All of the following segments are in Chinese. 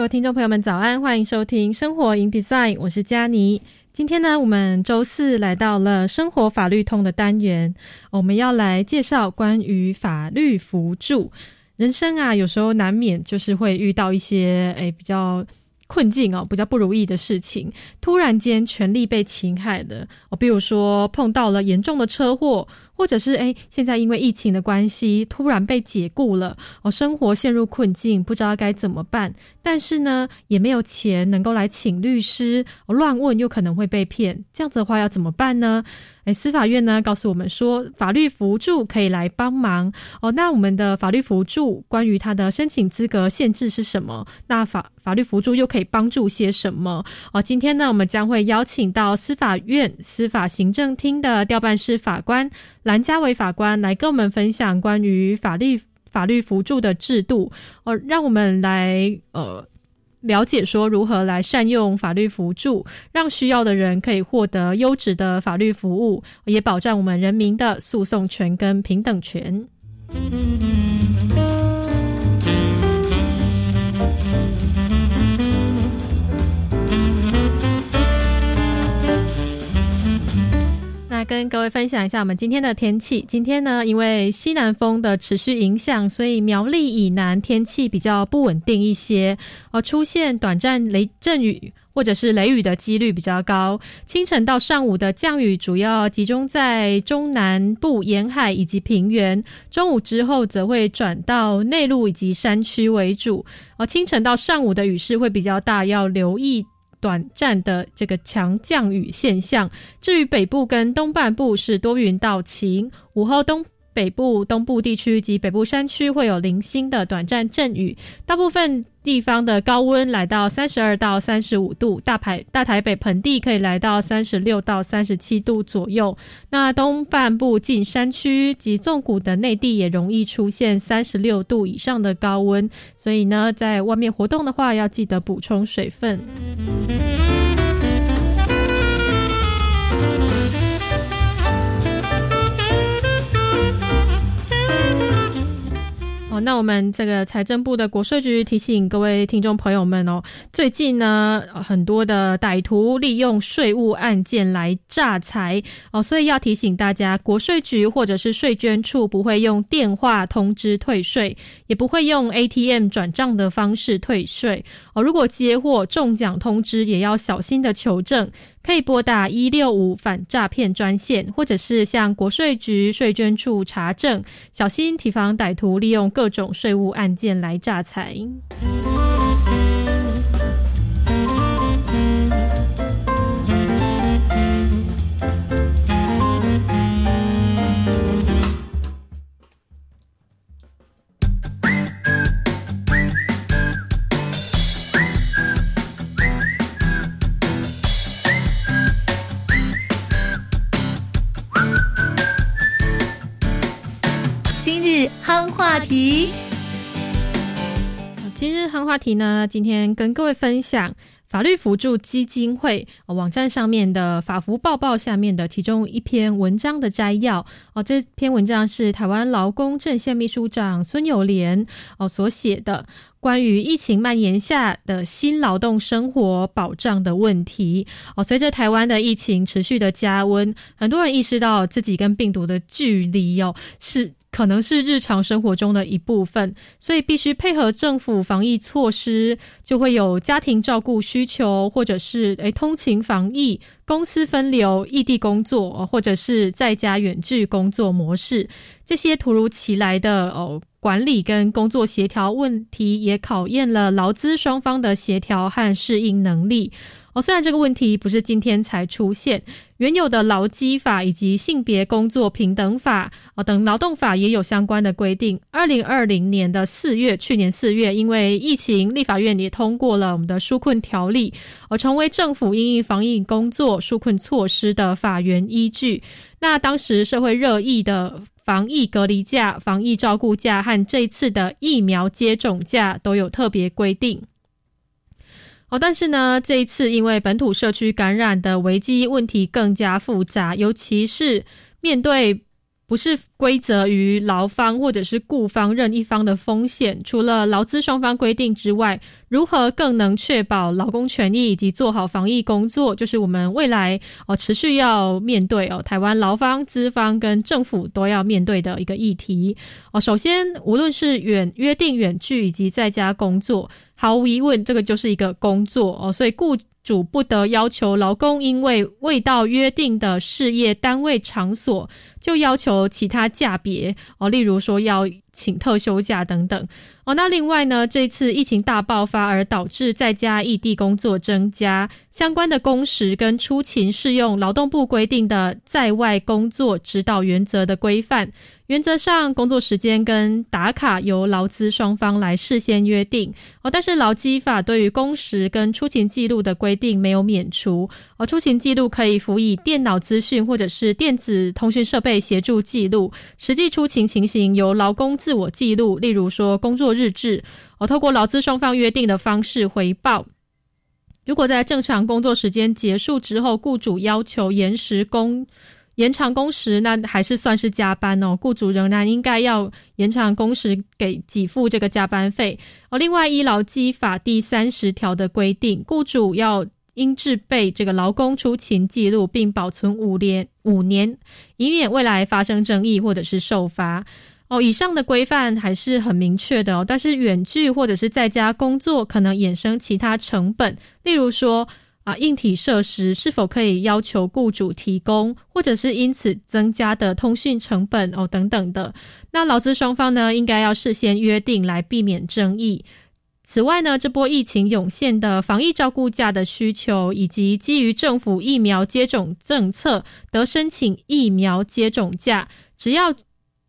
各位听众朋友们，早安，欢迎收听《生活 in Design》，我是佳妮。今天呢，我们周四来到了生活法律通的单元，我们要来介绍关于法律辅助。人生啊，有时候难免就是会遇到一些诶比较困境哦，比较不如意的事情，突然间权利被侵害的哦，比如说碰到了严重的车祸。或者是哎，现在因为疫情的关系，突然被解雇了，哦，生活陷入困境，不知道该怎么办。但是呢，也没有钱能够来请律师，乱问又可能会被骗。这样子的话要怎么办呢？哎，司法院呢告诉我们说，法律辅助可以来帮忙哦。那我们的法律辅助关于它的申请资格限制是什么？那法法律辅助又可以帮助些什么？哦，今天呢，我们将会邀请到司法院司法行政厅的调办室法官。蓝家伟法官来跟我们分享关于法律法律辅助的制度，哦，让我们来呃了解说如何来善用法律辅助，让需要的人可以获得优质的法律服务，也保障我们人民的诉讼权跟平等权。跟各位分享一下我们今天的天气。今天呢，因为西南风的持续影响，所以苗栗以南天气比较不稳定一些，而出现短暂雷阵雨或者是雷雨的几率比较高。清晨到上午的降雨主要集中在中南部沿海以及平原，中午之后则会转到内陆以及山区为主。而清晨到上午的雨势会比较大，要留意。短暂的这个强降雨现象，至于北部跟东半部是多云到晴，午后东北部、东部地区及北部山区会有零星的短暂阵雨，大部分。地方的高温来到三十二到三十五度，大台大台北盆地可以来到三十六到三十七度左右。那东半部近山区及纵谷的内地也容易出现三十六度以上的高温，所以呢，在外面活动的话，要记得补充水分。那我们这个财政部的国税局提醒各位听众朋友们哦，最近呢，很多的歹徒利用税务案件来诈财哦，所以要提醒大家，国税局或者是税捐处不会用电话通知退税，也不会用 ATM 转账的方式退税哦。如果接获中奖通知，也要小心的求证。可以拨打一六五反诈骗专线，或者是向国税局税捐处查证，小心提防歹徒利用各种税务案件来诈财。夯话题，今日夯话题呢？今天跟各位分享法律辅助基金会网站上面的法服报报下面的其中一篇文章的摘要哦。这篇文章是台湾劳工阵线秘书长孙友莲哦所写的。关于疫情蔓延下的新劳动生活保障的问题哦，随着台湾的疫情持续的加温，很多人意识到自己跟病毒的距离哦是可能是日常生活中的一部分，所以必须配合政府防疫措施，就会有家庭照顾需求，或者是诶通勤防疫、公司分流、异地工作，或者是在家远距工作模式，这些突如其来的哦管理跟工作协调问题，也考验了劳资双方的协调和适应能力。哦，虽然这个问题不是今天才出现，原有的劳基法以及性别工作平等法哦等劳动法也有相关的规定。二零二零年的四月，去年四月，因为疫情，立法院也通过了我们的纾困条例，而成为政府因应防疫工作纾困措施的法源依据。那当时社会热议的防疫隔离假、防疫照顾假和这次的疫苗接种假都有特别规定。哦，但是呢，这一次因为本土社区感染的危机问题更加复杂，尤其是面对不是规则于劳方或者是雇方任一方的风险，除了劳资双方规定之外，如何更能确保劳工权益以及做好防疫工作，就是我们未来哦持续要面对哦台湾劳方、资方跟政府都要面对的一个议题哦。首先，无论是远约定远距以及在家工作。毫无疑问，这个就是一个工作哦，所以雇主不得要求劳工因为未到约定的事业单位场所，就要求其他价别哦，例如说要请特休假等等。哦。那另外呢，这次疫情大爆发而导致在家异地工作增加，相关的工时跟出勤适用劳动部规定的在外工作指导原则的规范。原则上，工作时间跟打卡由劳资双方来事先约定哦。但是劳基法对于工时跟出勤记录的规定没有免除哦。出勤记录可以辅以电脑资讯或者是电子通讯设备协助记录，实际出勤情形由劳工自我记录。例如说工作日日志，哦，透过劳资双方约定的方式回报。如果在正常工作时间结束之后，雇主要求延时工。延长工时，那还是算是加班哦。雇主仍然应该要延长工时，给给付这个加班费哦。另外，依劳基法第三十条的规定，雇主要应制备这个劳工出勤记录，并保存五年五年，以免未来发生争议或者是受罚哦。以上的规范还是很明确的哦。但是远距或者是在家工作，可能衍生其他成本，例如说。啊，硬体设施是否可以要求雇主提供，或者是因此增加的通讯成本哦等等的？那劳资双方呢，应该要事先约定来避免争议。此外呢，这波疫情涌现的防疫照顾假的需求，以及基于政府疫苗接种政策得申请疫苗接种假，只要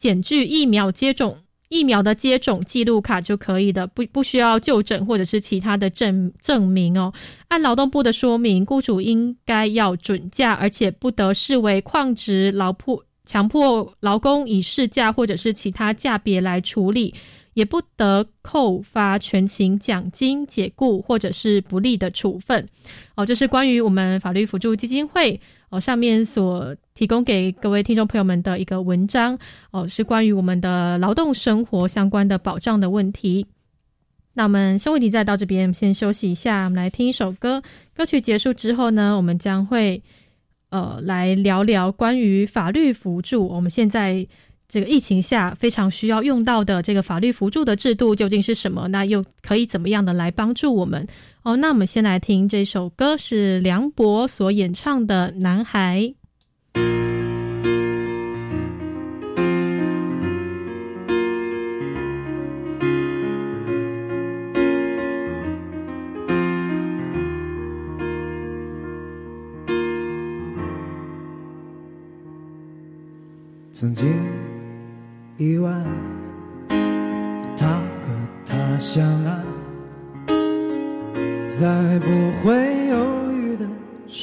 检具疫苗接种。疫苗的接种记录卡就可以的，不不需要就诊或者是其他的证证明哦。按劳动部的说明，雇主应该要准假，而且不得视为旷职劳迫，强迫劳工以事假或者是其他价别来处理，也不得扣发全勤奖金、解雇或者是不利的处分。哦，这是关于我们法律辅助基金会。哦，上面所提供给各位听众朋友们的一个文章哦，是关于我们的劳动生活相关的保障的问题。那我们新问题再到这边，先休息一下，我们来听一首歌。歌曲结束之后呢，我们将会呃来聊聊关于法律辅助。我们现在这个疫情下非常需要用到的这个法律辅助的制度究竟是什么？那又可以怎么样的来帮助我们？哦，那我们先来听这首歌，是梁博所演唱的《男孩》。曾经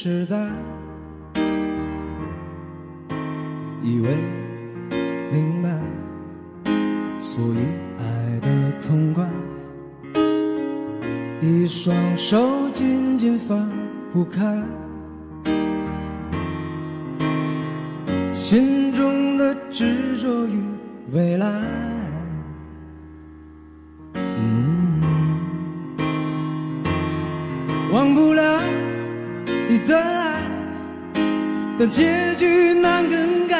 实在，以为明白，所以爱的痛快，一双手紧紧放不开，心但结局难更改。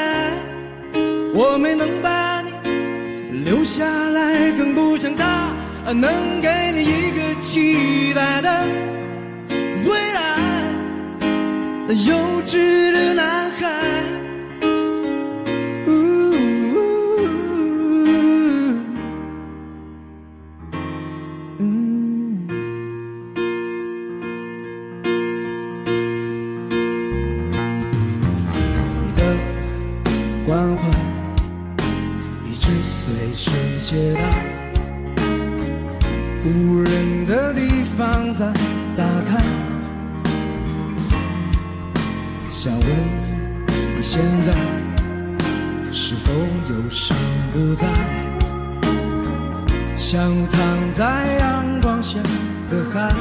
我没能把你留下来更不想他能给你一个期待的未来。那幼稚的男在打开想问你现在是否忧伤不在像躺在阳光下的海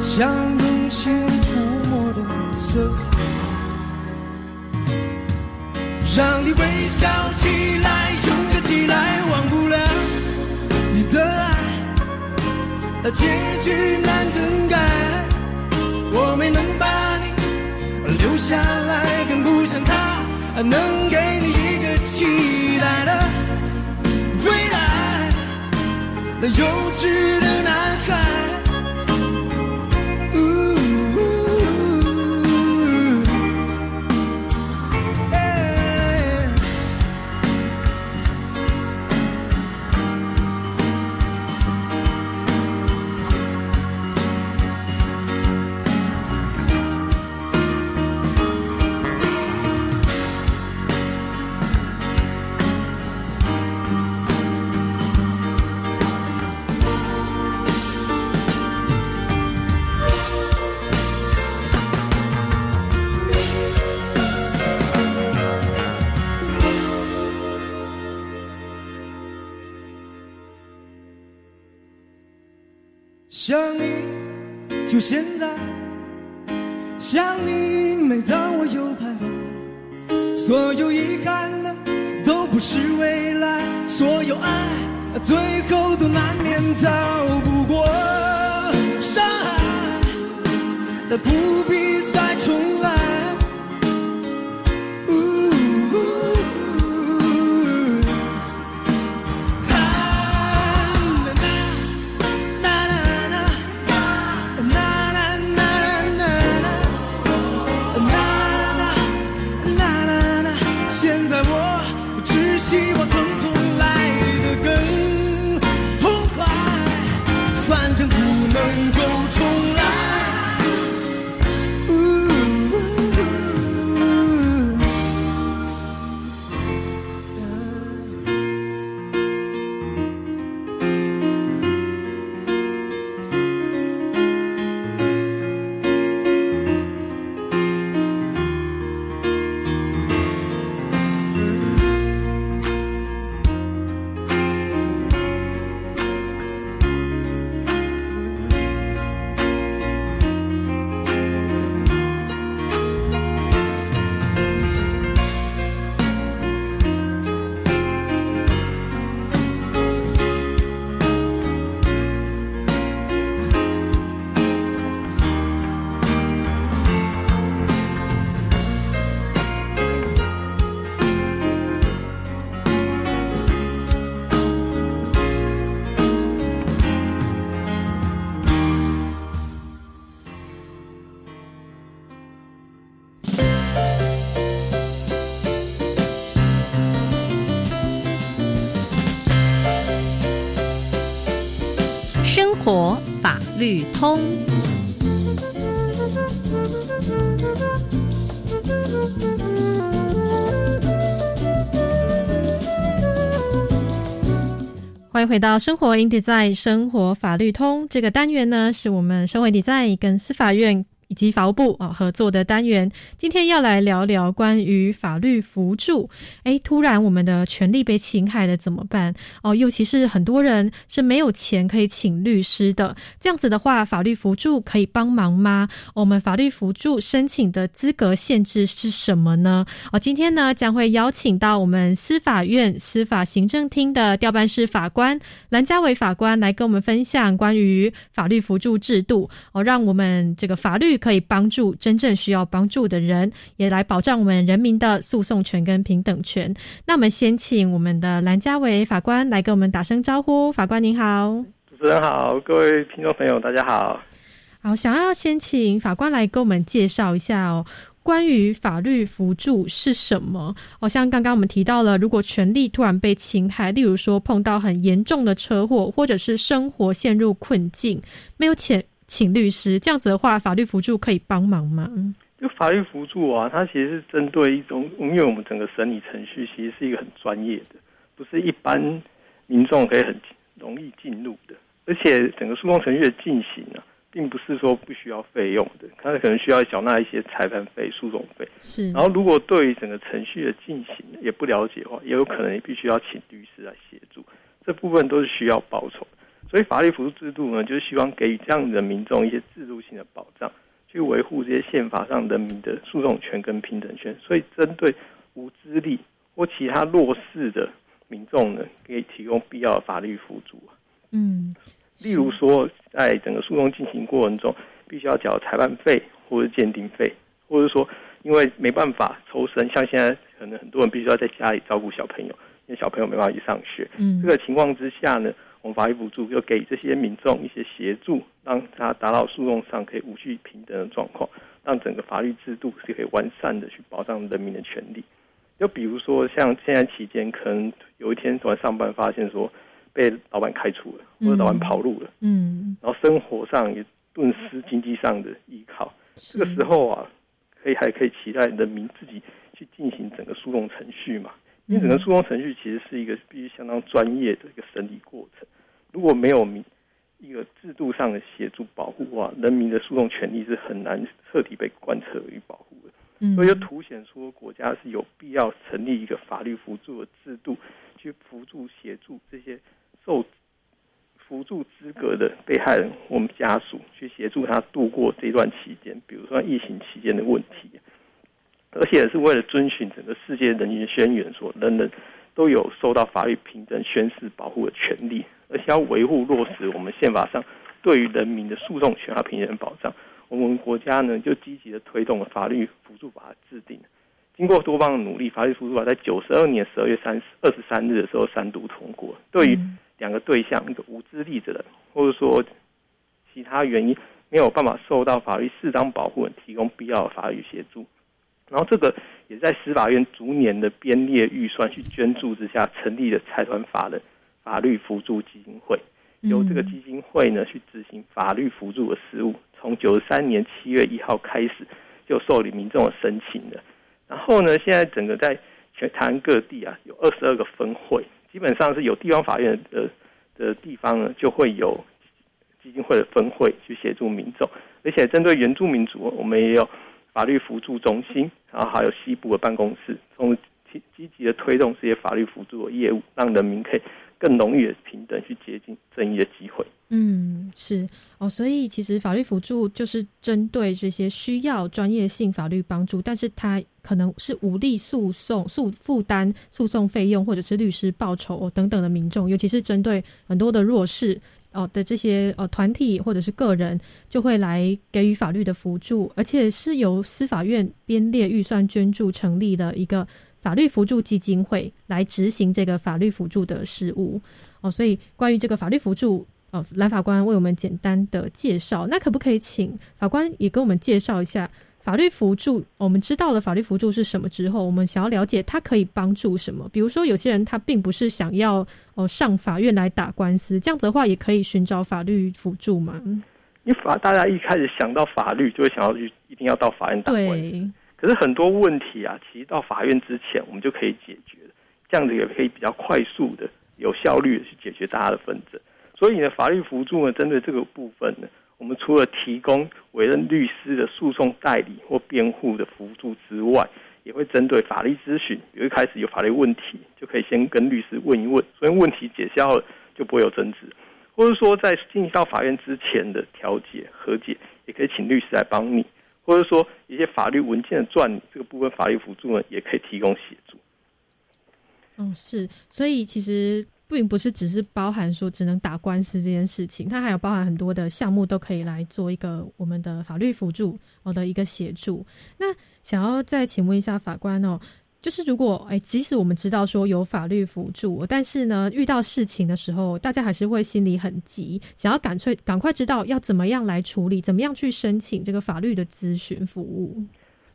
像用心涂抹的色彩。让你微笑起来勇敢起来忘不了的爱，那结局难更改，我没能把你留下来，更不想他，能给你一个期待的未来，那幼稚的男孩。想你就现在。想你，每当我又徘徊。所有遗憾的，都不是未来。所有爱，最后都难免逃不过伤害。那不必再重来。绿通，欢迎回到生活 in design 生活法律通这个单元呢，是我们生活 design 跟司法院。以及法务部啊合作的单元，今天要来聊聊关于法律辅助。哎，突然我们的权利被侵害了怎么办？哦，尤其是很多人是没有钱可以请律师的，这样子的话，法律辅助可以帮忙吗？我们法律辅助申请的资格限制是什么呢？哦，今天呢将会邀请到我们司法院司法行政厅的调办室法官蓝家伟法官来跟我们分享关于法律辅助制度哦，让我们这个法律。可以帮助真正需要帮助的人，也来保障我们人民的诉讼权跟平等权。那我们先请我们的蓝家伟法官来跟我们打声招呼。法官您好，主持人好，各位听众朋友大家好。好，想要先请法官来跟我们介绍一下哦。关于法律辅助是什么？哦，像刚刚我们提到了，如果权利突然被侵害，例如说碰到很严重的车祸，或者是生活陷入困境，没有请请律师，这样子的话，法律辅助可以帮忙吗？就法律辅助啊，它其实是针对一种，因为我们整个审理程序其实是一个很专业的，不是一般民众可以很容易进入的，而且整个诉讼程序的进行啊。并不是说不需要费用的，它可能需要缴纳一些裁判费、诉讼费。是，然后如果对于整个程序的进行也不了解的话，也有可能你必须要请律师来协助。这部分都是需要报酬，所以法律辅助制度呢，就是希望给予这样的民众一些制度性的保障，去维护这些宪法上人民的诉讼权跟平等权。所以，针对无资力或其他弱势的民众呢，可以提供必要的法律辅助嗯。例如说，在整个诉讼进行过程中，必须要缴裁判费或者鉴定费，或者说因为没办法抽身，像现在可能很多人必须要在家里照顾小朋友，因为小朋友没办法去上学。嗯，这个情况之下呢，我们法律补助要给这些民众一些协助，让他达到诉讼上可以无序平等的状况，让整个法律制度是可以完善的去保障人民的权利。就比如说，像现在期间，可能有一天突然上班发现说。被老板开除了，或者老板跑路了，嗯，然后生活上也顿失经济上的依靠，这个时候啊，可以还可以期待人民自己去进行整个诉讼程序嘛？因为整个诉讼程序其实是一个必须相当专业的一个审理过程，如果没有民一个制度上的协助保护啊，人民的诉讼权利是很难彻底被贯彻与保护的。嗯，所以就凸显出国家是有必要成立一个法律辅助的制度，去辅助协助这些。受辅助资格的被害人，我们家属去协助他度过这段期间，比如说疫情期间的问题，而且是为了遵循整个世界人权宣言，说人人都有受到法律平等宣誓保护的权利，而且要维护落实我们宪法上对于人民的诉讼权和平等保障。我们国家呢，就积极的推动了法律辅助法制定。经过多方的努力，法律辅助法在九十二年十二月三十二十三日的时候三读通过，对于两个对象，一个无资力的，或者说其他原因没有办法受到法律适当保护人，提供必要的法律协助。然后这个也在司法院逐年的编列预算去捐助之下，成立了财团法人法律辅助基金会，由这个基金会呢去执行法律辅助的事务。从九十三年七月一号开始，就受理民众的申请了。然后呢，现在整个在全台湾各地啊，有二十二个分会。基本上是有地方法院的的地方呢，就会有基金会的分会去协助民众，而且针对原住民族，我们也有法律辅助中心，然后还有西部的办公室，从积积极的推动这些法律辅助的业务，让人民可以更容易的平等去接近正义的机会。嗯，是哦，所以其实法律辅助就是针对这些需要专业性法律帮助，但是他可能是无力诉讼、诉负担诉讼费用或者是律师报酬等等的民众，尤其是针对很多的弱势哦的这些呃团体或者是个人，就会来给予法律的辅助，而且是由司法院编列预算捐助成立的一个法律辅助基金会来执行这个法律辅助的事务哦，所以关于这个法律辅助。哦，蓝法官为我们简单的介绍，那可不可以请法官也跟我们介绍一下法律辅助？我们知道了法律辅助是什么之后，我们想要了解它可以帮助什么？比如说，有些人他并不是想要哦上法院来打官司，这样子的话也可以寻找法律辅助嘛？因为法大家一开始想到法律，就会想要去一定要到法院打官司。可是很多问题啊，其实到法院之前我们就可以解决这样子也可以比较快速的、有效率的去解决大家的纷争。所以呢，法律辅助呢，针对这个部分呢，我们除了提供委任律师的诉讼代理或辩护的辅助之外，也会针对法律咨询，比如一开始有法律问题，就可以先跟律师问一问，所以问题解消了，就不会有争执；或者说在进行到法院之前的调解和解，也可以请律师来帮你；或者说一些法律文件的撰这个部分，法律辅助呢，也可以提供协助。嗯，是，所以其实。并不是只是包含说只能打官司这件事情，它还有包含很多的项目都可以来做一个我们的法律辅助我的一个协助。那想要再请问一下法官哦。就是如果哎，即使我们知道说有法律辅助，但是呢，遇到事情的时候，大家还是会心里很急，想要赶快赶快知道要怎么样来处理，怎么样去申请这个法律的咨询服务。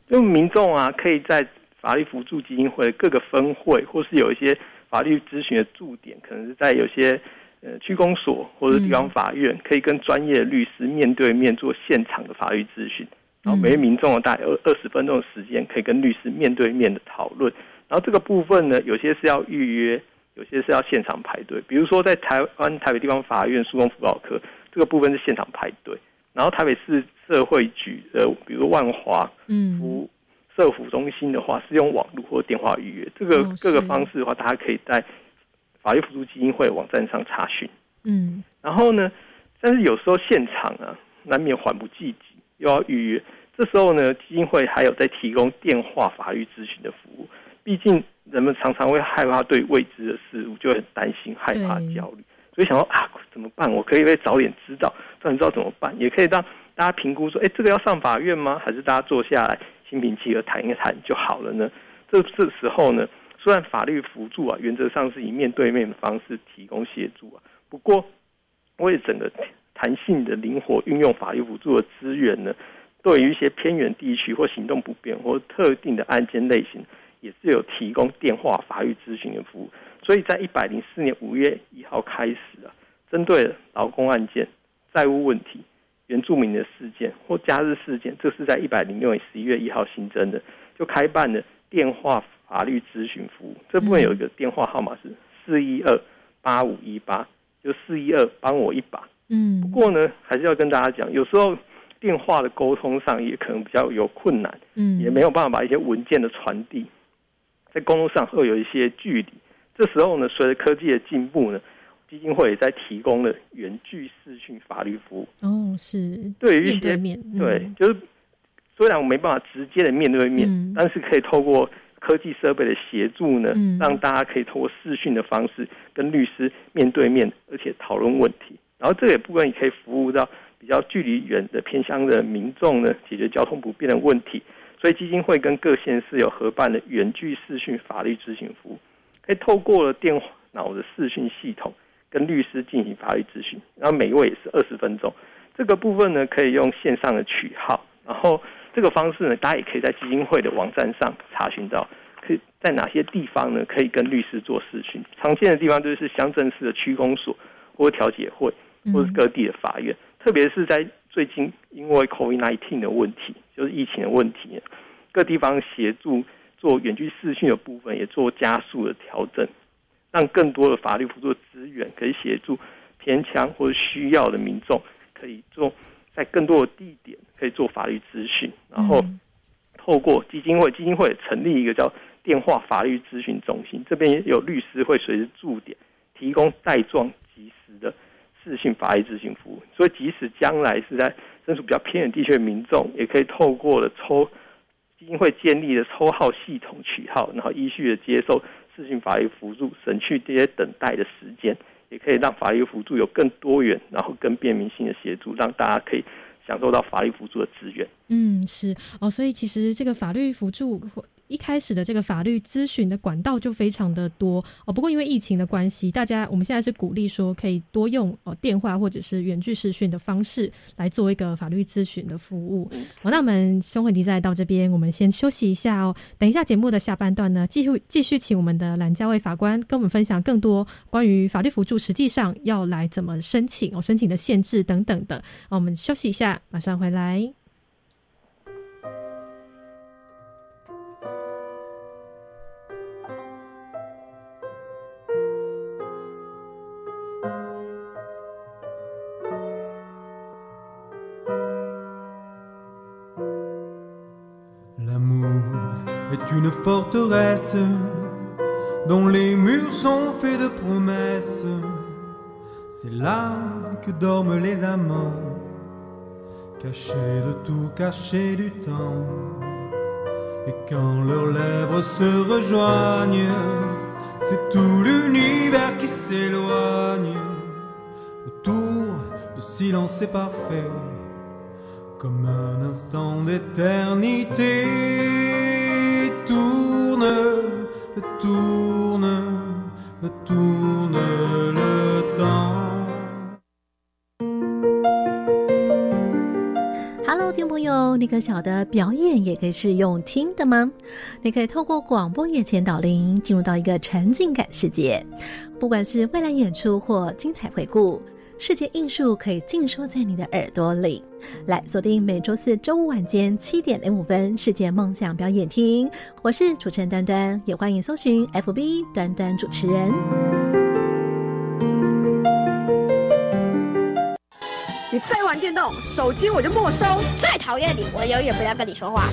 就民众啊，可以在法律辅助基金会各个分会，或是有一些法律咨询的驻点，可能是在有些呃区公所或者地方法院，可以跟专业律师面对面做现场的法律咨询。然后每位民众大概二二十分钟的时间，可以跟律师面对面的讨论。然后这个部分呢，有些是要预约，有些是要现场排队。比如说在台湾台北地方法院诉讼辅导科，这个部分是现场排队。然后台北市社会局的，比如万华嗯服社服中心的话，是用网络或电话预约。这个各个方式的话，大家可以在法律辅助基金会网站上查询。嗯，然后呢，但是有时候现场啊，难免缓不济急。又要预约，这时候呢，基金会还有在提供电话法律咨询的服务。毕竟人们常常会害怕对未知的事物，就很担心、害怕、焦虑，所以想说啊，怎么办？我可以早点知道，早点知道怎么办？也可以让大家评估说，哎，这个要上法院吗？还是大家坐下来心平气和谈一谈就好了呢？这这时候呢，虽然法律辅助啊，原则上是以面对面的方式提供协助啊，不过为整个。弹性的灵活运用法律辅助的资源呢，对于一些偏远地区或行动不便或特定的案件类型，也是有提供电话法律咨询的服务。所以在一百零四年五月一号开始啊，针对劳工案件、债务问题、原住民的事件或假日事件，这是在一百零六年十一月一号新增的，就开办了电话法律咨询服务。这部分有一个电话号码是四一二八五一八，就四一二帮我一把。嗯，不过呢，还是要跟大家讲，有时候电话的沟通上也可能比较有困难，嗯，也没有办法把一些文件的传递，在公路上会有一些距离。这时候呢，随着科技的进步呢，基金会也在提供了远距视讯法律服务。哦，是对于一些对，就是虽然我没办法直接的面对面，但是可以透过科技设备的协助呢，让大家可以透过视讯的方式跟律师面对面，而且讨论问题。然后这也部分也可以服务到比较距离远的偏乡的民众呢，解决交通不便的问题。所以基金会跟各县市有合办的远距视讯法律咨询服务，可以透过了电脑的视讯系统跟律师进行法律咨询。然后每一位也是二十分钟。这个部分呢，可以用线上的取号。然后这个方式呢，大家也可以在基金会的网站上查询到，可以在哪些地方呢，可以跟律师做视讯。常见的地方就是乡镇市的区公所或调解会。或是各地的法院，特别是在最近因为 COVID-19 的问题，就是疫情的问题，各地方协助做远距视讯的部分，也做加速的调整，让更多的法律辅助资源可以协助偏强或者需要的民众，可以做在更多的地点可以做法律咨询，然后透过基金会，基金会成立一个叫电话法律咨询中心，这边也有律师会随时驻点，提供带状及时的。自信法律咨询服务，所以即使将来是在身处比较偏远地区的民众，也可以透过了抽基金会建立的抽号系统取号，然后依序的接受自行法律辅助，省去这些等待的时间，也可以让法律辅助有更多元，然后更便民性的协助，让大家可以享受到法律辅助的资源。嗯，是哦，所以其实这个法律辅助。一开始的这个法律咨询的管道就非常的多哦，不过因为疫情的关系，大家我们现在是鼓励说可以多用哦电话或者是远距视讯的方式来做一个法律咨询的服务。哦，那我们生活题再到这边，我们先休息一下哦。等一下节目的下半段呢，继续继续请我们的蓝家卫法官跟我们分享更多关于法律辅助实际上要来怎么申请哦，申请的限制等等的。我们休息一下，马上回来。Forteresse dont les murs sont faits de promesses. C'est là que dorment les amants, cachés de tout, cachés du temps. Et quand leurs lèvres se rejoignent, C'est tout l'univers qui s'éloigne. Autour, le silence est parfait. Comme un instant d'éternité. Hello，听朋友，你可晓得表演也可以是用听的吗？你可以透过广播眼前导聆，进入到一个沉浸感世界。不管是未来演出或精彩回顾，世界艺术可以尽收在你的耳朵里。来锁定每周四周五晚间七点零五分《世界梦想表演厅》，我是主持人端端，也欢迎搜寻 FB 端端主持人。你再玩电动，手机我就没收！再讨厌你，我永远不要跟你说话。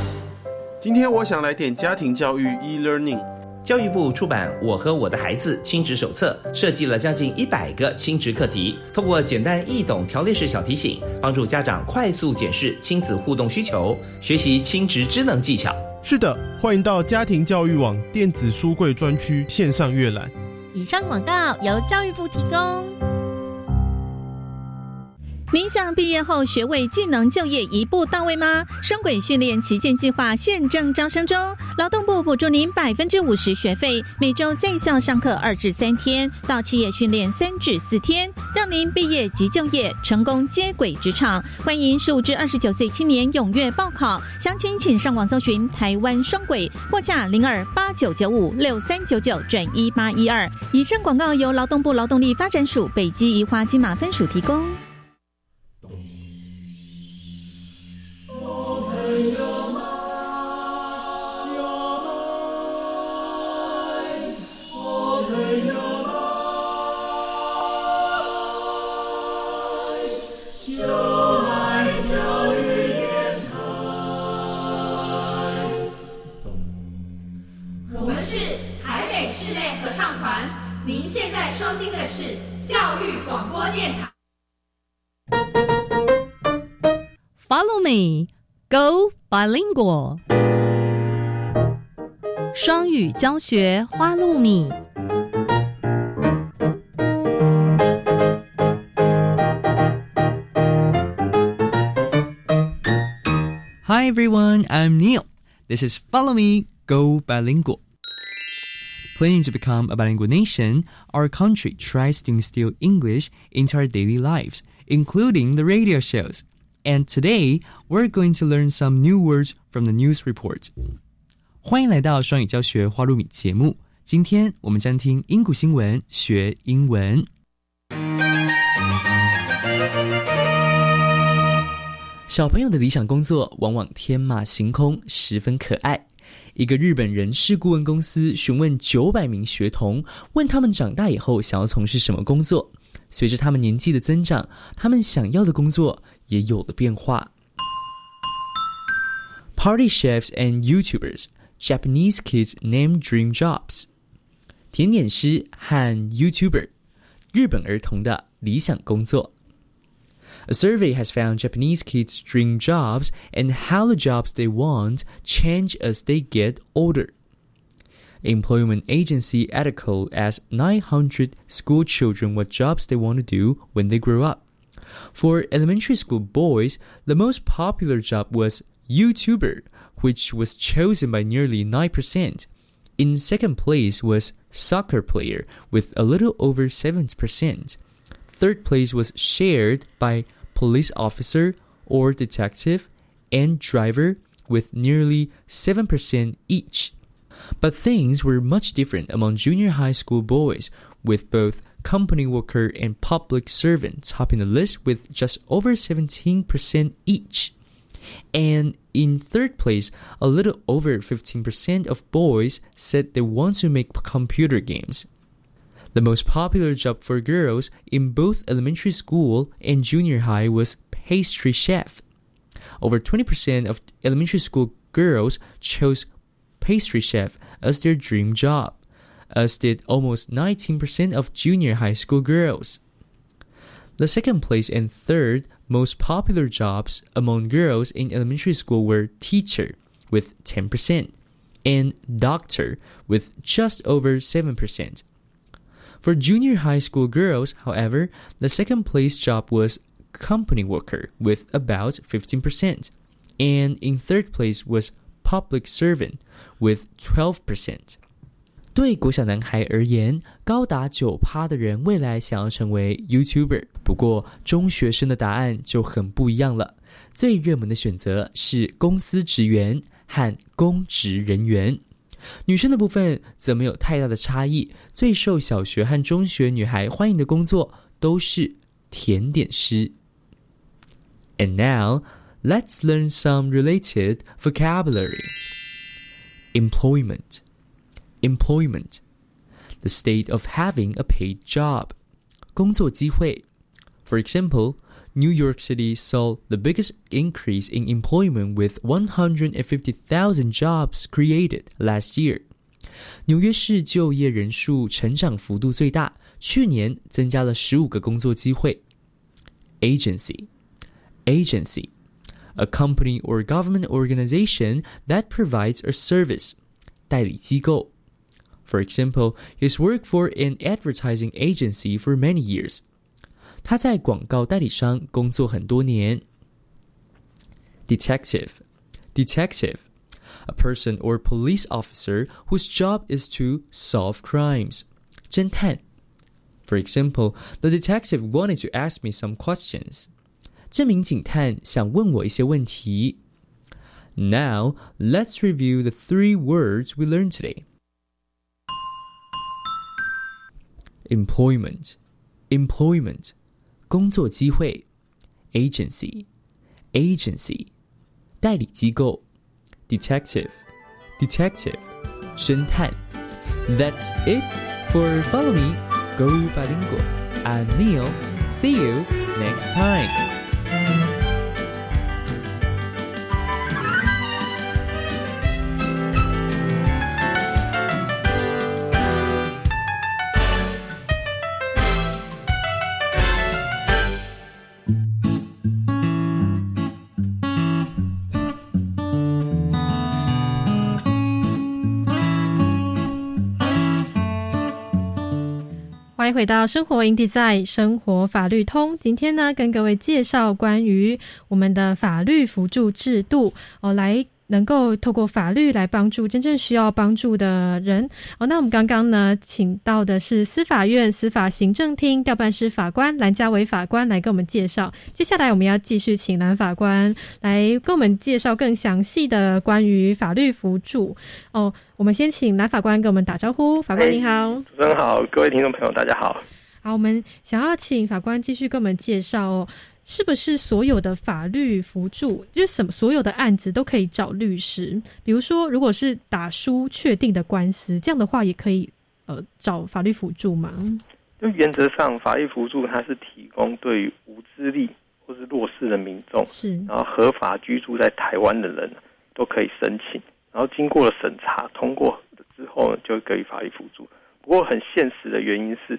今天我想来点家庭教育 e-learning。教育部出版《我和我的孩子亲职手册》，设计了将近一百个亲职课题，通过简单易懂条列式小提醒，帮助家长快速检视亲子互动需求，学习亲职智能技巧。是的，欢迎到家庭教育网电子书柜专区线上阅览。以上广告由教育部提供。您想毕业后学位技能就业一步到位吗？双轨训练旗舰计划现正招生中，劳动部补助您百分之五十学费，每周在校上课二至三天，到企业训练三至四天，让您毕业即就业，成功接轨职场。欢迎十五至二十九岁青年踊跃报考，详情请上网搜寻台湾双轨，或洽零二八九九五六三九九转一八一二。以上广告由劳动部劳动力发展署北基宜花金马分署提供。Go bilingual，双语教学花露米。Hi everyone, I'm Neil. This is Follow Me, Go Bilingual. Planning to become a bilingual nation, our country tries to instill English into our daily lives, including the radio shows. And today we're going to learn some new words from the news report. 欢迎来到双语教学花露米节目。今天我们将听英古新闻学英文。小朋友的理想工作往往天马行空，十分可爱。 一个日本人事顾问公司询问九百名学童，问他们长大以后想要从事什么工作。随着他们年纪的增长，他们想要的工作也有了变化。Party chefs and YouTubers, Japanese kids name dream jobs。甜点师和 YouTuber，日本儿童的理想工作。A survey has found Japanese kids' dream jobs and how the jobs they want change as they get older employment agency article asked 900 school children what jobs they want to do when they grow up. For elementary school boys, the most popular job was YouTuber, which was chosen by nearly 9%. In second place was soccer player with a little over 7%. Third place was shared by police officer or detective and driver with nearly 7% each. But things were much different among junior high school boys, with both company worker and public servant topping the list with just over 17% each. And in third place, a little over 15% of boys said they want to make computer games. The most popular job for girls in both elementary school and junior high was pastry chef. Over 20% of elementary school girls chose pastry chef as their dream job, as did almost 19% of junior high school girls. The second place and third most popular jobs among girls in elementary school were teacher with 10% and doctor with just over 7%. For junior high school girls, however, the second place job was company worker with about 15%, and in third place was public servant with 12%. 对国小男孩而言，高达九趴的人未来想要成为 YouTuber。不过，中学生的答案就很不一样了。最热门的选择是公司职员和公职人员。 女生的部分则没有太大的差异。最受小学和中学女孩欢迎的工作都是甜点师。And now, let's learn some related vocabulary. Employment employment, the state of having a paid job. 工作机会. For example, New York City saw the biggest increase in employment with 150,000 jobs created last year. 纽约市就业人数成长幅度最大，去年增加了十五个工作机会。Agency, agency, a company or government organization that provides a service. 代理机构 for example, he's worked for an advertising agency for many years. 他在广告代理商工作很多年。Detective, detective, a person or police officer whose job is to solve crimes. 侦探 For example, the detective wanted to ask me some questions. 这名警探想问我一些问题。Now, let's review the three words we learned today. employment, employment, 工作机会；agency, agency, 代理机构；detective, detective, 侦探。That's it for Follow Me, Go Bilingual. I'm Neil. See you next time. 回到生活 in design 生活法律通。今天呢，跟各位介绍关于我们的法律辅助制度哦，来能够透过法律来帮助真正需要帮助的人哦。那我们刚刚呢，请到的是司法院司法行政厅调办室法官蓝家伟法官来跟我们介绍。接下来我们要继续请蓝法官来跟我们介绍更详细的关于法律辅助哦。我们先请蓝法官跟我们打招呼。法官你好，主持人好，各位听众朋友大家好。好，我们想要请法官继续跟我们介绍哦，是不是所有的法律辅助，就是什么所有的案子都可以找律师？比如说，如果是打输确定的官司，这样的话也可以呃找法律辅助吗？就原则上，法律辅助它是提供对于无资历或是弱势的民众，是然后合法居住在台湾的人都可以申请。然后经过了审查通过之后呢，就给予法律辅助。不过很现实的原因是，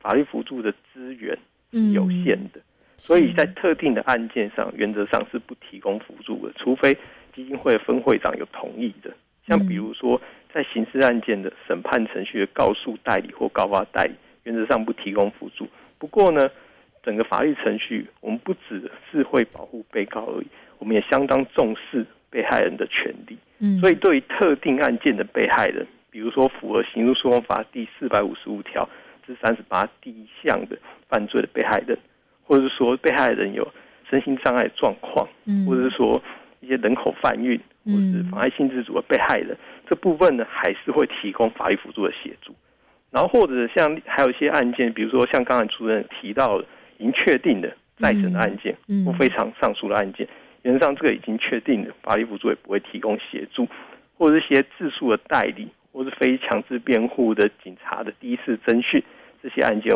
法律辅助的资源是有限的，所以在特定的案件上，原则上是不提供辅助的，除非基金会分会长有同意的。像比如说，在刑事案件的审判程序的告诉代理或告发代理，原则上不提供辅助。不过呢，整个法律程序，我们不只是会保护被告而已，我们也相当重视被害人的权利。嗯，所以对于特定案件的被害人，比如说符合《刑事诉讼法》第四百五十五条至三十八第一项的犯罪的被害人，或者是说被害人有身心障碍状况，嗯，或者是说一些人口贩运或者是妨碍性自主的被害人，这部分呢还是会提供法律辅助的协助。然后或者像还有一些案件，比如说像刚才主任提到的已经确定的再审的案件，嗯，或非常上诉的案件。原则上，这个已经确定的法律辅助也不会提供协助，或者一些自诉的代理，或是非强制辩护的警察的第一次侦讯这些案件，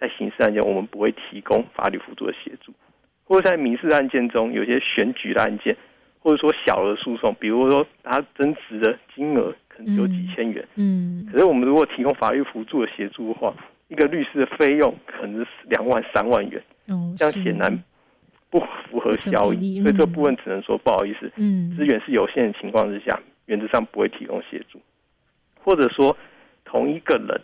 在刑事案件我们不会提供法律辅助的协助，或者在民事案件中有些选举的案件，或者说小额诉讼，比如说他争执的金额可能有几千元，嗯，可是我们如果提供法律辅助的协助的话，一个律师的费用可能是两万、三万元，哦，这样显然。不符合效益，所以这部分只能说不好意思，嗯，资源是有限的情况之下，原则上不会提供协助，或者说同一个人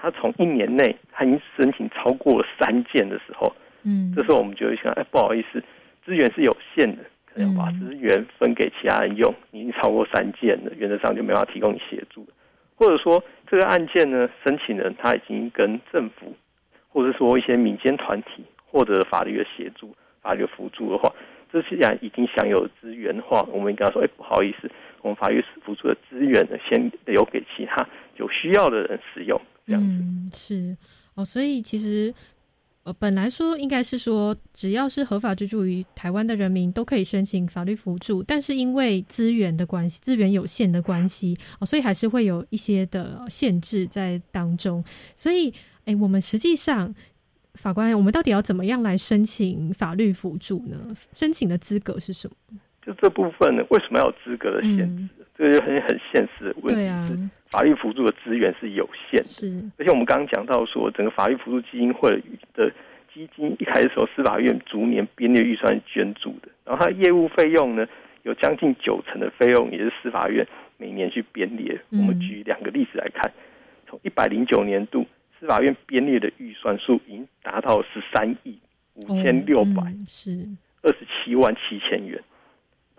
他从一年内他已经申请超过了三件的时候，嗯，这时候我们就会想，哎，不好意思，资源是有限的，可能要把资源分给其他人用，你已经超过三件了，原则上就没办法提供你协助了。或者说这个案件呢，申请人他已经跟政府，或者说一些民间团体获得了法律的协助、法律的辅助的话，这既然已经享有资源的话，我们跟他说，哎，不好意思，我们法律辅助的资源呢，先留给其他有需要的人使用。嗯，是哦，所以其实呃，本来说应该是说，只要是合法居住于台湾的人民都可以申请法律辅助，但是因为资源的关系，资源有限的关系哦，所以还是会有一些的限制在当中。所以，哎，我们实际上。法官，我们到底要怎么样来申请法律辅助呢？申请的资格是什么？就这部分呢，为什么要有资格的限制？嗯这个就很很现实的问题是，法律辅助的资源是有限的。是，而且我们刚刚讲到说，整个法律辅助基金会的基金一开始的时候，司法院逐年编列预算捐助的，然后它的业务费用呢，有将近九成的费用也是司法院每年去编列。我嗯们举两个例子来看，从一百零九年度，司法院编列的预算数已经达到十三亿五千六百嗯是二十七万七千元。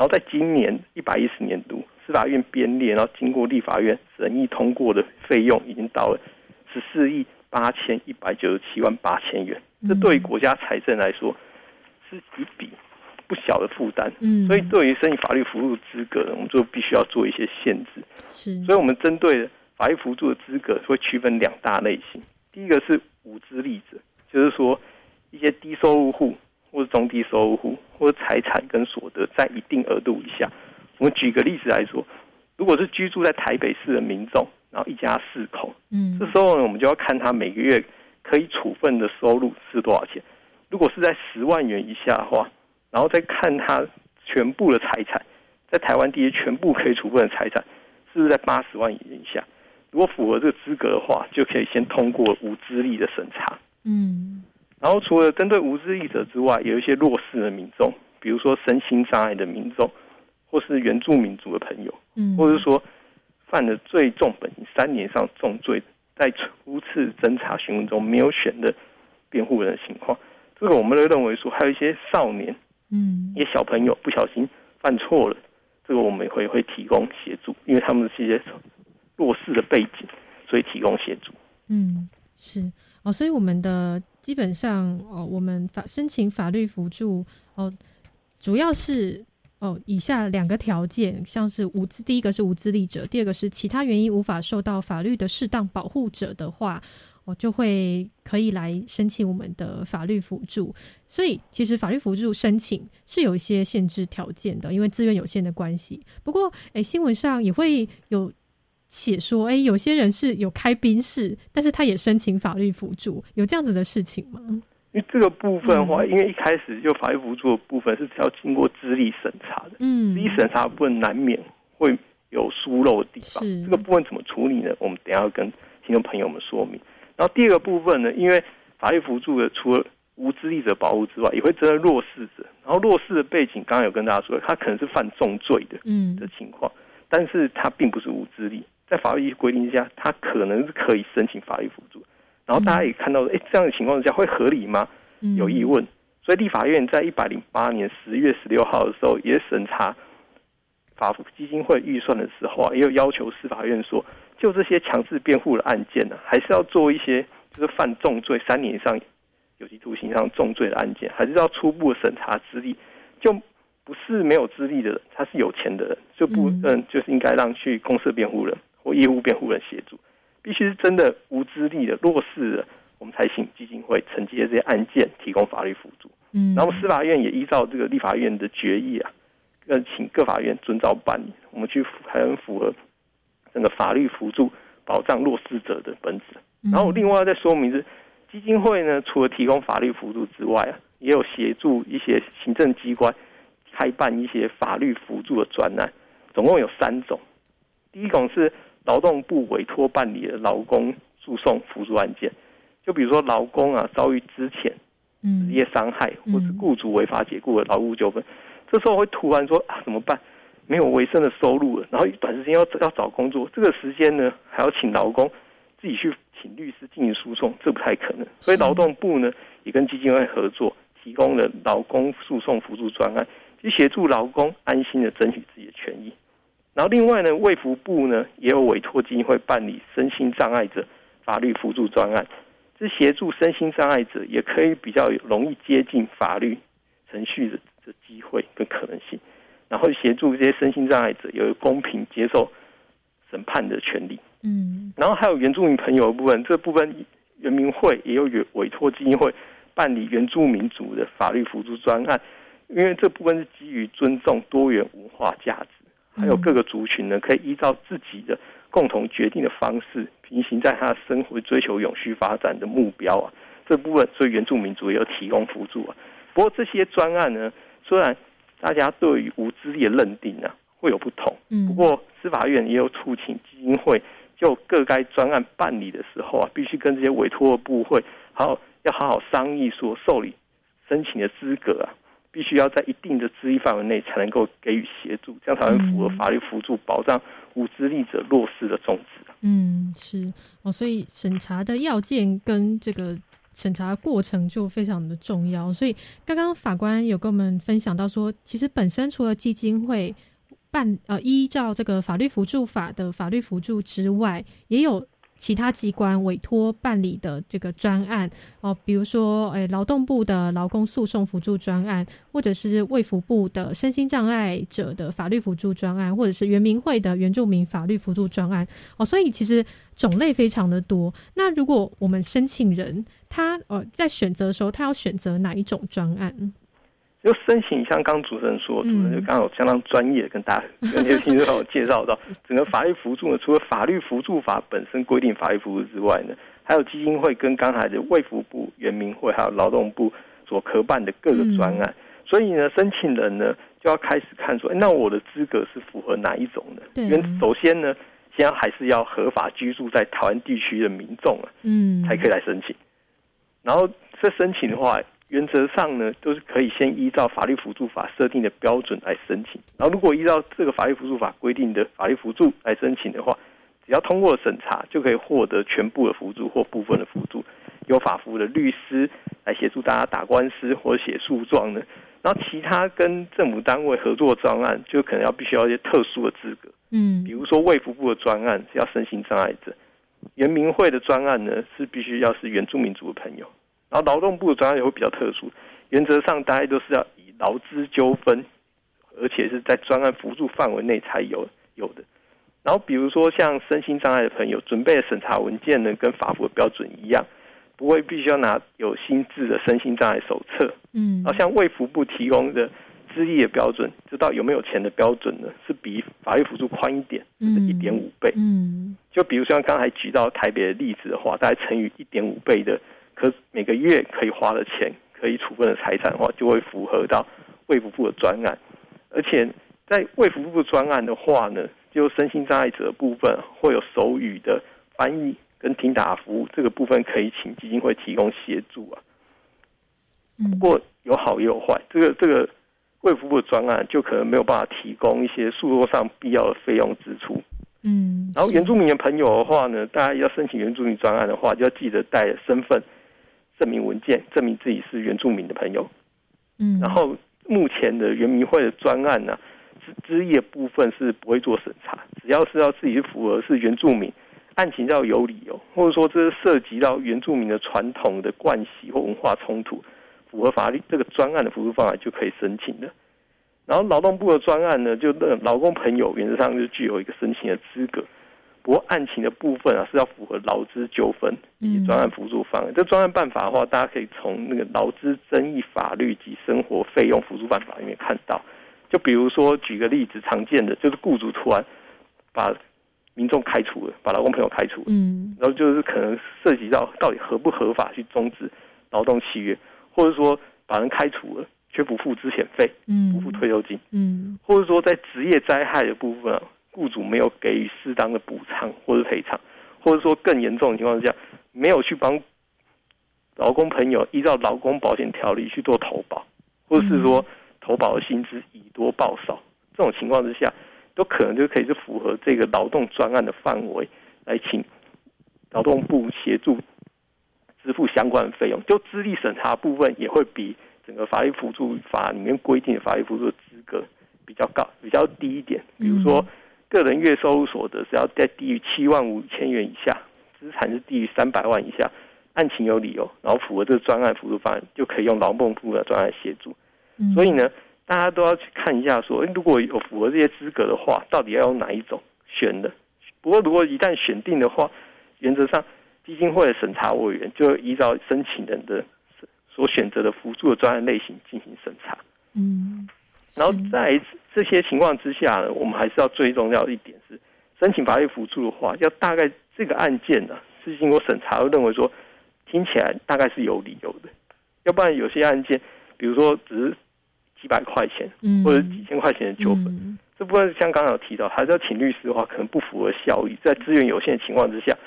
然后在今年一百一十年度，司法院编列，然后经过立法院审议通过的费用已经到了十四亿八千一百九十七万八千元。这对于国家财政来说是一笔不小的负担。嗯所以对于申请法律辅助资格呢，我们就必须要做一些限制。是，所以我们针对法律辅助的资格会区分两大类型。第一个是无资力者，就是说一些低收入户或者中低收入户，或者财产跟所得在一定额度以下。我们举个例子来说，如果是居住在台北市的民众，然后一家四口，嗯这时候呢，我们就要看他每个月可以处分的收入是多少钱。如果是在十万元以下的话，然后再看他全部的财产，在台湾地区全部可以处分的财产是不是在八十万以下？如果符合这个资格的话，就可以先通过无资力的审查。嗯然后除了针对无知力者之外，有一些弱势的民众，比如说身心障碍的民众，或是原住民族的朋友，嗯，或者是说犯了最重本刑三年以上重罪，在初次侦查询问中没有选的辩护人的情况，这个我们都认为说，还有一些少年、嗯。一些小朋友不小心犯错了，这个我们也会会提供协助，因为他们是一些弱势的背景，所以提供协助。嗯，是。哦，所以我们的基本上哦，我们法申请法律辅助哦，主要是哦以下两个条件，像是无资，第一个是无资力者，第二个是其他原因无法受到法律的适当保护者的话。我就会可以来申请我们的法律辅助，所以其实法律辅助申请是有一些限制条件的，因为资源有限的关系。不过，诶，新闻上也会有写说，哎，有些人是有开宾室，但是他也申请法律辅助，有这样子的事情吗？因为这个部分的嗯话，因为一开始就法律辅助的部分是要经过资历审查的，嗯资历审查部分难免会有疏漏的地方是。这个部分怎么处理呢？我们等一下要跟听众朋友们说明。然后第二个部分呢，因为法律辅助的除了无资历者保护之外，也会针对弱势者。然后弱势的背景，刚刚有跟大家说，他可能是犯重罪的嗯的情况，但是他并不是无资力，在法律规定之下，他可能是可以申请法律辅助。然后大家也看到，哎、这样的情况之下会合理吗？嗯有疑问。所以立法院在一百零八年十月十六号的时候，也审查法基金会预算的时候啊，也有要求司法院说，就这些强制辩护的案件呢、还是要做一些就是犯重罪三年以上有期徒刑以上重罪的案件，还是要初步审查资历，就不是没有资历的人，他是有钱的人，就不嗯嗯，就是应该让去公社辩护人或业务辩护人协助，必须是真的无资历的弱势的，我们才请基金会承接这些案件提供法律辅助。嗯，然后司法院也依照这个立法院的决议啊，要，请各法院遵照办理，我们去很符合整个法律辅助保障弱势者的本质。嗯然后我另外再说明是，基金会呢，除了提供法律辅助之外啊，也有协助一些行政机关开办一些法律辅助的专案，总共有三种。第一种是劳动部委托办理的劳工诉讼辅助案件，就比如说劳工啊遭遇之前职嗯业伤害或是雇主违法解雇的劳务纠纷，这时候会突然说啊怎么办？没有维生的收入了，然后短时间要要找工作，这个时间呢还要请劳工自己去请律师进行诉讼，这不太可能。所以劳动部呢也跟基金会合作，提供了劳工诉讼辅助专案，去协助劳工安心的争取自己的权益。然后另外呢，卫福部呢也有委托基金会办理身心障碍者法律辅助专案，是协助身心障碍者也可以比较容易接近法律程序的的机会跟可能性，然后协助这些身心障碍者有公平接受审判的权利。嗯，然后还有原住民朋友的部分，这部分原民会也有委委托基金会办理原住民族的法律辅助专案，因为这部分是基于尊重多元文化价值，还有各个族群呢可以依照自己的共同决定的方式，平行在他的生活追求永续发展的目标啊。这部分所以原住民族也有提供辅助啊。不过这些专案呢，虽然大家对于无资历的认定啊会有不同，嗯，不过司法院也有促请基金会。就各该专案办理的时候啊，必须跟这些委托的部会，好要好好商议说受理申请的资格啊，必须要在一定的资力范围内才能够给予协助，这样才能符合法律辅助保障无资力者弱势的宗旨。嗯，是哦，所以审查的要件跟这个审查过程就非常的重要。所以刚刚法官有跟我们分享到说，其实本身除了基金会。办呃，依照这个法律辅助法的法律辅助之外，也有其他机关委托办理的这个专案哦，比如说，诶，劳动部的劳工诉讼辅助专案，或者是卫福部的身心障碍者的法律辅助专案，或者是原民会的原住民法律辅助专案哦，所以其实种类非常的多。那如果我们申请人他呃在选择的时候，他要选择哪一种专案？就申请，像刚主持人说，主持人就刚好相当专业，跟大家跟 听众介绍到，整个法律辅助呢，除了法律辅助法本身规定法律辅助之外呢，还有基金会跟刚才的卫福部、原民会还有劳动部所合办的各个专案，所以呢，申请人呢就要开始看说，那我的资格是符合哪一种的？对，首先呢，先还是要合法居住在台湾地区的民众啊，嗯，才可以来申请。然后这申请的话。原则上呢，都是可以先依照法律辅助法设定的标准来申请。然后，如果依照这个法律辅助法规定的法律辅助来申请的话，只要通过审查，就可以获得全部的辅助或部分的辅助。有法服的律师来协助大家打官司或者写诉状呢。然后，其他跟政府单位合作专案，就可能要必须要一些特殊的资格。嗯，比如说卫福部的专案是要身心障碍者，原民会的专案呢是必须要是原住民族的朋友。然后劳动部的专案也会比较特殊，原则上大家都是要以劳资纠纷，而且是在专案辅助范围内才有有的。然后比如说像身心障碍的朋友，准备的审查文件呢，跟法服的标准一样，不会必须要拿有心智的身心障碍手册。嗯，然后像卫福部提供的资历的标准，知道有没有钱的标准呢，是比法律辅助宽一点，一点五倍。嗯，就比如像刚才举到台北的例子的话，大概乘以一点五倍的。可月可以花的钱，可以处分的财产的话，就会符合到卫福部的专案。而且在卫福部专案的话呢，就身心障碍者部分会有手语的翻译跟听打服务，这个部分可以请基金会提供协助啊。不过有好也有坏，这个这个卫福部的专案就可能没有办法提供一些诉讼上必要的费用支出。嗯，然后原住民的朋友的话呢，大家要申请原住民专案的话，就要记得带身份。证明文件证明自己是原住民的朋友，嗯，然后目前的原民会的专案呢，资资业部分是不会做审查，只要是要自己符合是原住民，案情要有理由，或者说这是涉及到原住民的传统的惯习或文化冲突，符合法律这个专案的辅助方案就可以申请的。然后劳动部的专案呢，就劳工朋友原则上就具有一个申请的资格。不过案情的部分啊，是要符合劳资纠纷以及专案辅助方案。这专案办法的话，大家可以从那个劳资争议法律及生活费用辅助办法里面看到。就比如说，举个例子，常见的就是雇主突然把民众开除了，把劳工朋友开除了，嗯，然后就是可能涉及到到底合不合法去终止劳动契约，或者说把人开除了却不付资遣费，嗯，不付退休金，嗯，或者说在职业灾害的部分啊。雇主没有给予适当的补偿或者赔偿，或者说更严重的情况之下，没有去帮劳工朋友依照劳工保险条例去做投保，或者是说投保的薪资以多报少，这种情况之下，都可能就可以是符合这个劳动专案的范围来请劳动部协助支付相关的费用，就资历审查部分也会比整个法律辅助法里面规定的法律辅助的资格比较高，比较低一点。比如说，个人月收入所得是要在低于七万五千元以下，资产是低于三百万以下，案情有理由，然后符合这个专案辅助方案，就可以用劳动部的专案协助。所以呢，大家都要去看一下，说如果有符合这些资格的话，到底要用哪一种选的？不过，如果一旦选定的话，原则上基金会的审查委员就依照申请人的所选择的辅助的专案类型进行审查。嗯，然后在这些情况之下呢，我们还是要最重要的一点是，申请法律辅助的话，要大概这个案件呢是经过审查，认为说听起来大概是有理由的，要不然有些案件，比如说只是几百块钱，或者几千块钱的纠纷。这部分像刚刚有提到，还是要请律师的话，可能不符合效益。在资源有限的情况之下，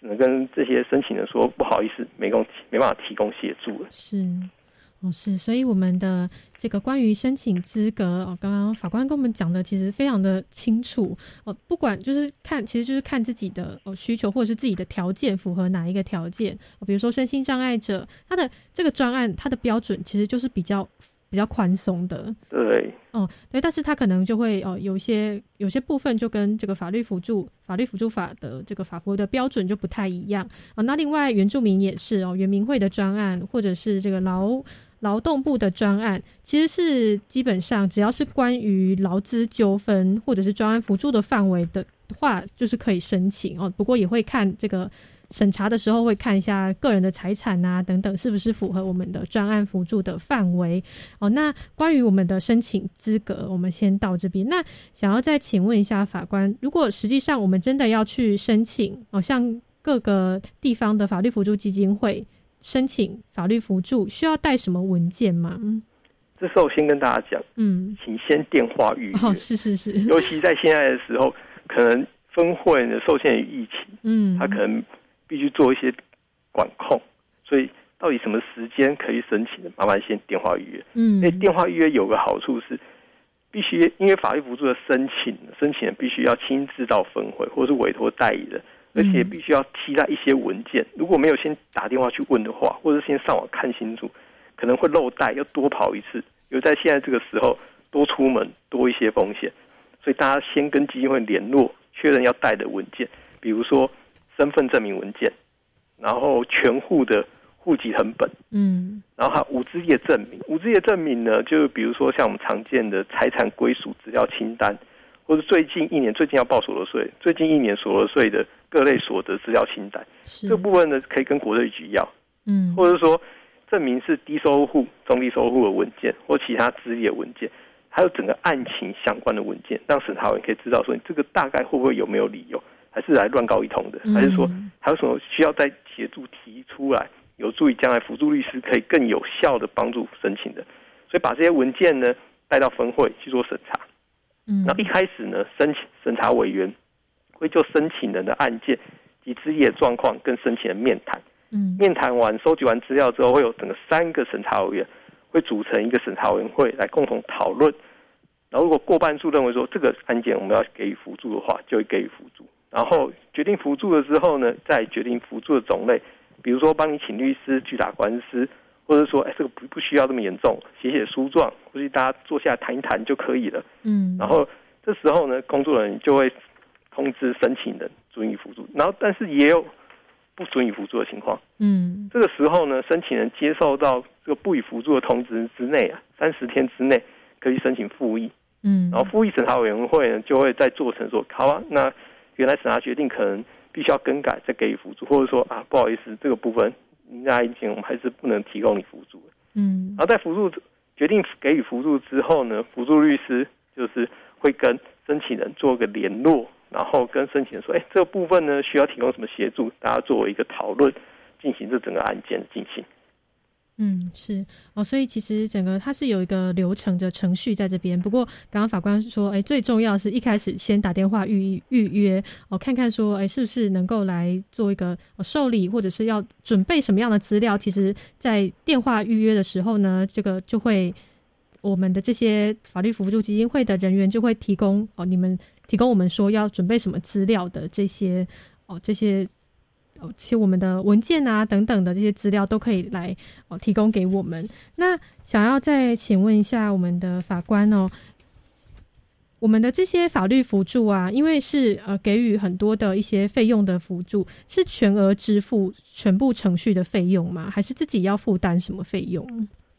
只能跟这些申请人说不好意思，没供没办法提供协助了。是，哦是，所以我们的这个关于申请资格哦，刚刚法官跟我们讲的其实非常的清楚哦。不管就是看，其实就是看自己的哦需求或者是自己的条件符合哪一个条件。比如说身心障碍者，他的这个专案，他的标准其实就是比较。比较宽松的，对，哦，对，但是他可能就会哦，有一些有些部分就跟这个法律辅助法律辅助法的这个法服的标准就不太一样啊。那另外原住民也是哦，原民会的专案或者是这个劳劳动部的专案，其实是基本上只要是关于劳资纠纷或者是专案辅助的范围的话，就是可以申请哦。不过也会看这个。审查的时候会看一下个人的财产啊等等是不是符合我们的专案辅助的范围哦。那关于我们的申请资格，我们先到这边。那想要再请问一下法官，如果实际上我们真的要去申请哦，像各个地方的法律辅助基金会申请法律辅助，需要带什么文件吗？这时候先跟大家讲，嗯，请先电话预约。哦，是是是，尤其在现在的时候，可能分会呢受限于疫情，嗯，他可能。必须做一些管控，所以到底什么时间可以申请的？麻烦先电话预约。嗯，那电话预约有个好处是，必须因为法律辅助的申请，申请人必须要亲自到分会，或者是委托代理人，而且必须要期待一些文件。如果没有先打电话去问的话，或者先上网看清楚，可能会漏带，要多跑一次。有在现在这个时候多出门多一些风险，所以大家先跟基金会联络，确认要带的文件，比如说。身份证明文件，然后全户的户籍成本，嗯，然后还有无资业证明。无资业证明呢，就比如说像我们常见的财产归属资料清单，或者最近一年最近要报所得税，最近一年所得税的各类所得资料清单。这部分呢，可以跟国税局要，嗯，或者说证明是低收入户、中低收入户的文件，或其他资业文件，还有整个案情相关的文件，让审查员可以知道说你这个大概会不会有没有理由。还是来乱告一通的，还是说还有什么需要再协助提出来，有助于将来辅助律师可以更有效的帮助申请的？所以把这些文件呢带到分会去做审查。嗯，那一开始呢，申请审查委员会就申请人的案件及职业状况跟申请人面谈。嗯，面谈完收集完资料之后，会有整个三个审查委员会组成一个审查委员会来共同讨论。然后如果过半数认为说这个案件我们要给予辅助的话，就会给予辅助。然后决定辅助了之后呢，再决定辅助的种类，比如说帮你请律师去打官司，或者说哎这个不不需要这么严重，写写书状，或者大家坐下来谈一谈就可以了。嗯，然后这时候呢，工作人员就会通知申请人准予辅助，然后但是也有不准予辅助的情况。嗯，这个时候呢，申请人接受到这个不予辅助的通知之内啊，三十天之内可以申请复议。嗯，然后复议审查委员会呢就会再做成说，好啊，那。原来审查决定可能必须要更改，再给予辅助，或者说啊，不好意思，这个部分您在案件我们还是不能提供你辅助的。嗯，然后在辅助决定给予辅助之后呢，辅助律师就是会跟申请人做个联络，然后跟申请人说，哎，这个部分呢需要提供什么协助，大家作为一个讨论，进行这整个案件的进行。嗯，是哦，所以其实整个它是有一个流程的程序在这边。不过刚刚法官说，哎，最重要是一开始先打电话预预约哦，看看说，哎，是不是能够来做一个受理，或者是要准备什么样的资料？其实，在电话预约的时候呢，这个就会我们的这些法律辅助基金会的人员就会提供哦，你们提供我们说要准备什么资料的这些哦这些。哦，其实我们的文件啊等等的这些资料都可以来哦提供给我们。那想要再请问一下我们的法官哦，我们的这些法律辅助啊，因为是呃给予很多的一些费用的辅助，是全额支付全部程序的费用吗？还是自己要负担什么费用？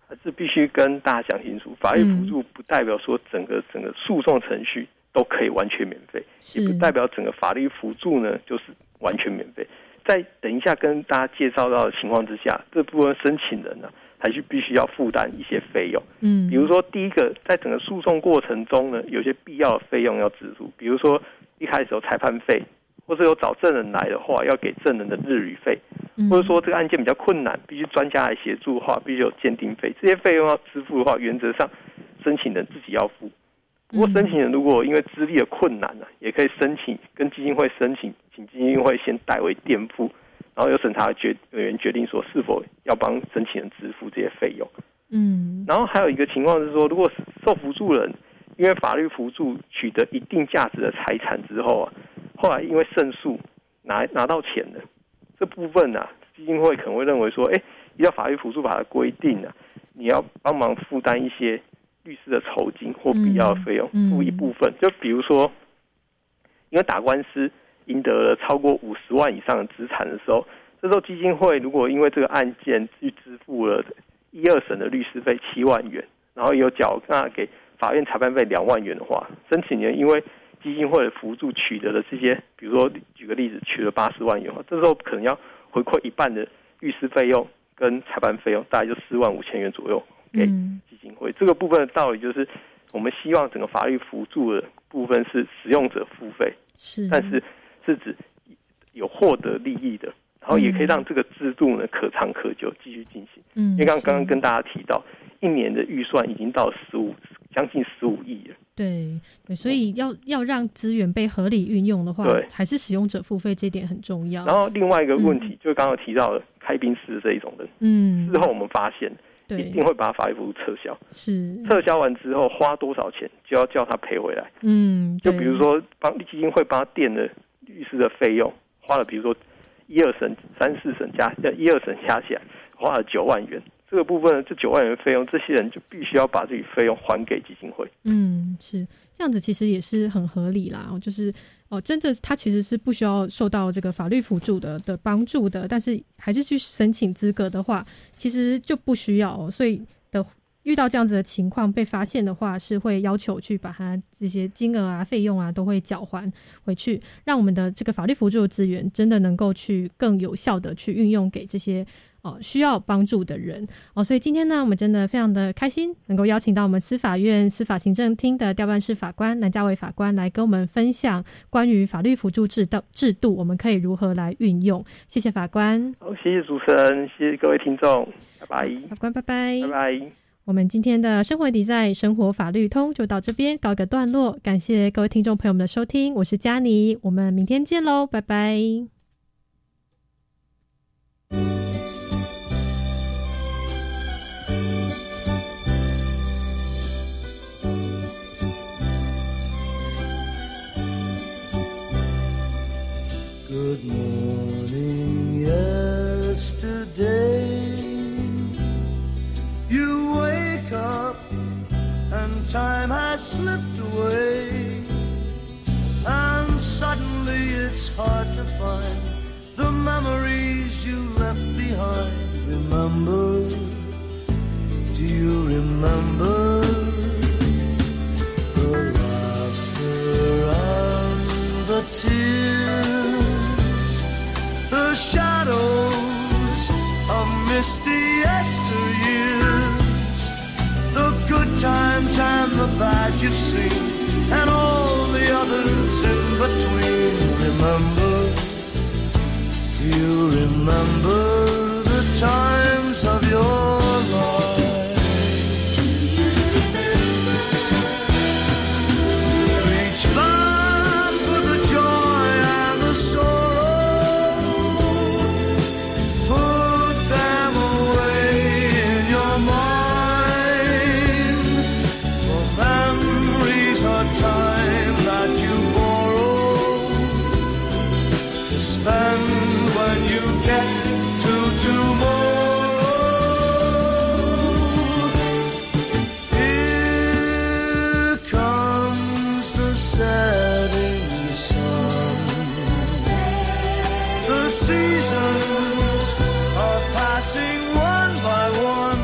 还是必须跟大家讲清楚，法律辅助不代表说整个整个诉讼程序都可以完全免费，也不代表整个法律辅助呢就是完全免费。在等一下跟大家介绍到的情况之下，这部分申请人呢还是必须要负担一些费用。嗯，比如说第一个，在整个诉讼过程中呢，有些必要的费用要支付，比如说一开始有裁判费，或者有找证人来的话，要给证人的日旅费。或者说这个案件比较困难，必须专家来协助的话，必须有鉴定费。这些费用要支付的话，原则上申请人自己要付。不过申请人如果因为资历的困难呢，也可以申请跟基金会申请，请基金会先代为垫付，然后由审查决委员决定说是否要帮申请人支付这些费用。嗯，然后还有一个情况是说，如果受扶助人因为法律扶助取得一定价值的财产之后啊，后来因为胜诉拿拿到钱了。这部分呢，基金会可能会认为说，哎，依照法律辅助法的规定呢，你要帮忙负担一些律师的酬金或必要的费用，付一部分。就比如说，因为打官司赢得了超过五十万以上的资产的时候，这时候基金会如果因为这个案件去支付了一二审的律师费七万元，然后有缴纳给法院裁判费两万元的话，申请人因为基金会的辅助取得的这些，比如说举个例子，取了八十万元，这时候可能要回馈一半的律师费用跟裁判费用，大概就四万五千元左右给基金会。这个部分的道理就是，我们希望整个法律辅助的部分是使用者付费，是，但是是指有获得利益的，然后也可以让这个制度呢可长可久继续进行。嗯，因为刚刚刚跟大家提到，一年的预算已经到十五将近十五亿了。对对，所以要要让资源被合理运用的话，对，还是使用者付费这点很重要。然后另外一个问题，就是刚刚提到的开宾式这一种人，嗯，事后我们发现，对，一定会把法律服务撤销。是撤销完之后，花多少钱就要叫他赔回来。嗯，就比如说帮基金会帮他垫的律师的费用，花了比如说一二审、三四审加一二审加起来花了九万元。这个部分这九万元费用，这些人就必须要把这笔费用还给基金会。嗯，是这样子，其实也是很合理啦。就是哦，真的他其实是不需要受到这个法律辅助的的帮助的，但是还是去申请资格的话，其实就不需要。所以的遇到这样子的情况被发现的话，是会要求去把它这些金额啊、费用啊都会缴还回去，让我们的这个法律辅助的资源真的能够去更有效的去运用给这些。哦，需要帮助的人哦，所以今天呢，我们真的非常的开心，能够邀请到我们司法院司法行政厅的调办室法官南家伟法官来跟我们分享关于法律辅助制度制度，我们可以如何来运用。谢谢法官，好，谢谢主持人，谢谢各位听众，拜拜，法官拜拜，拜拜。我们今天的生活底在生活法律通就到这边告一个段落，感谢各位听众朋友们的收听，我是佳妮，我们明天见喽，拜拜。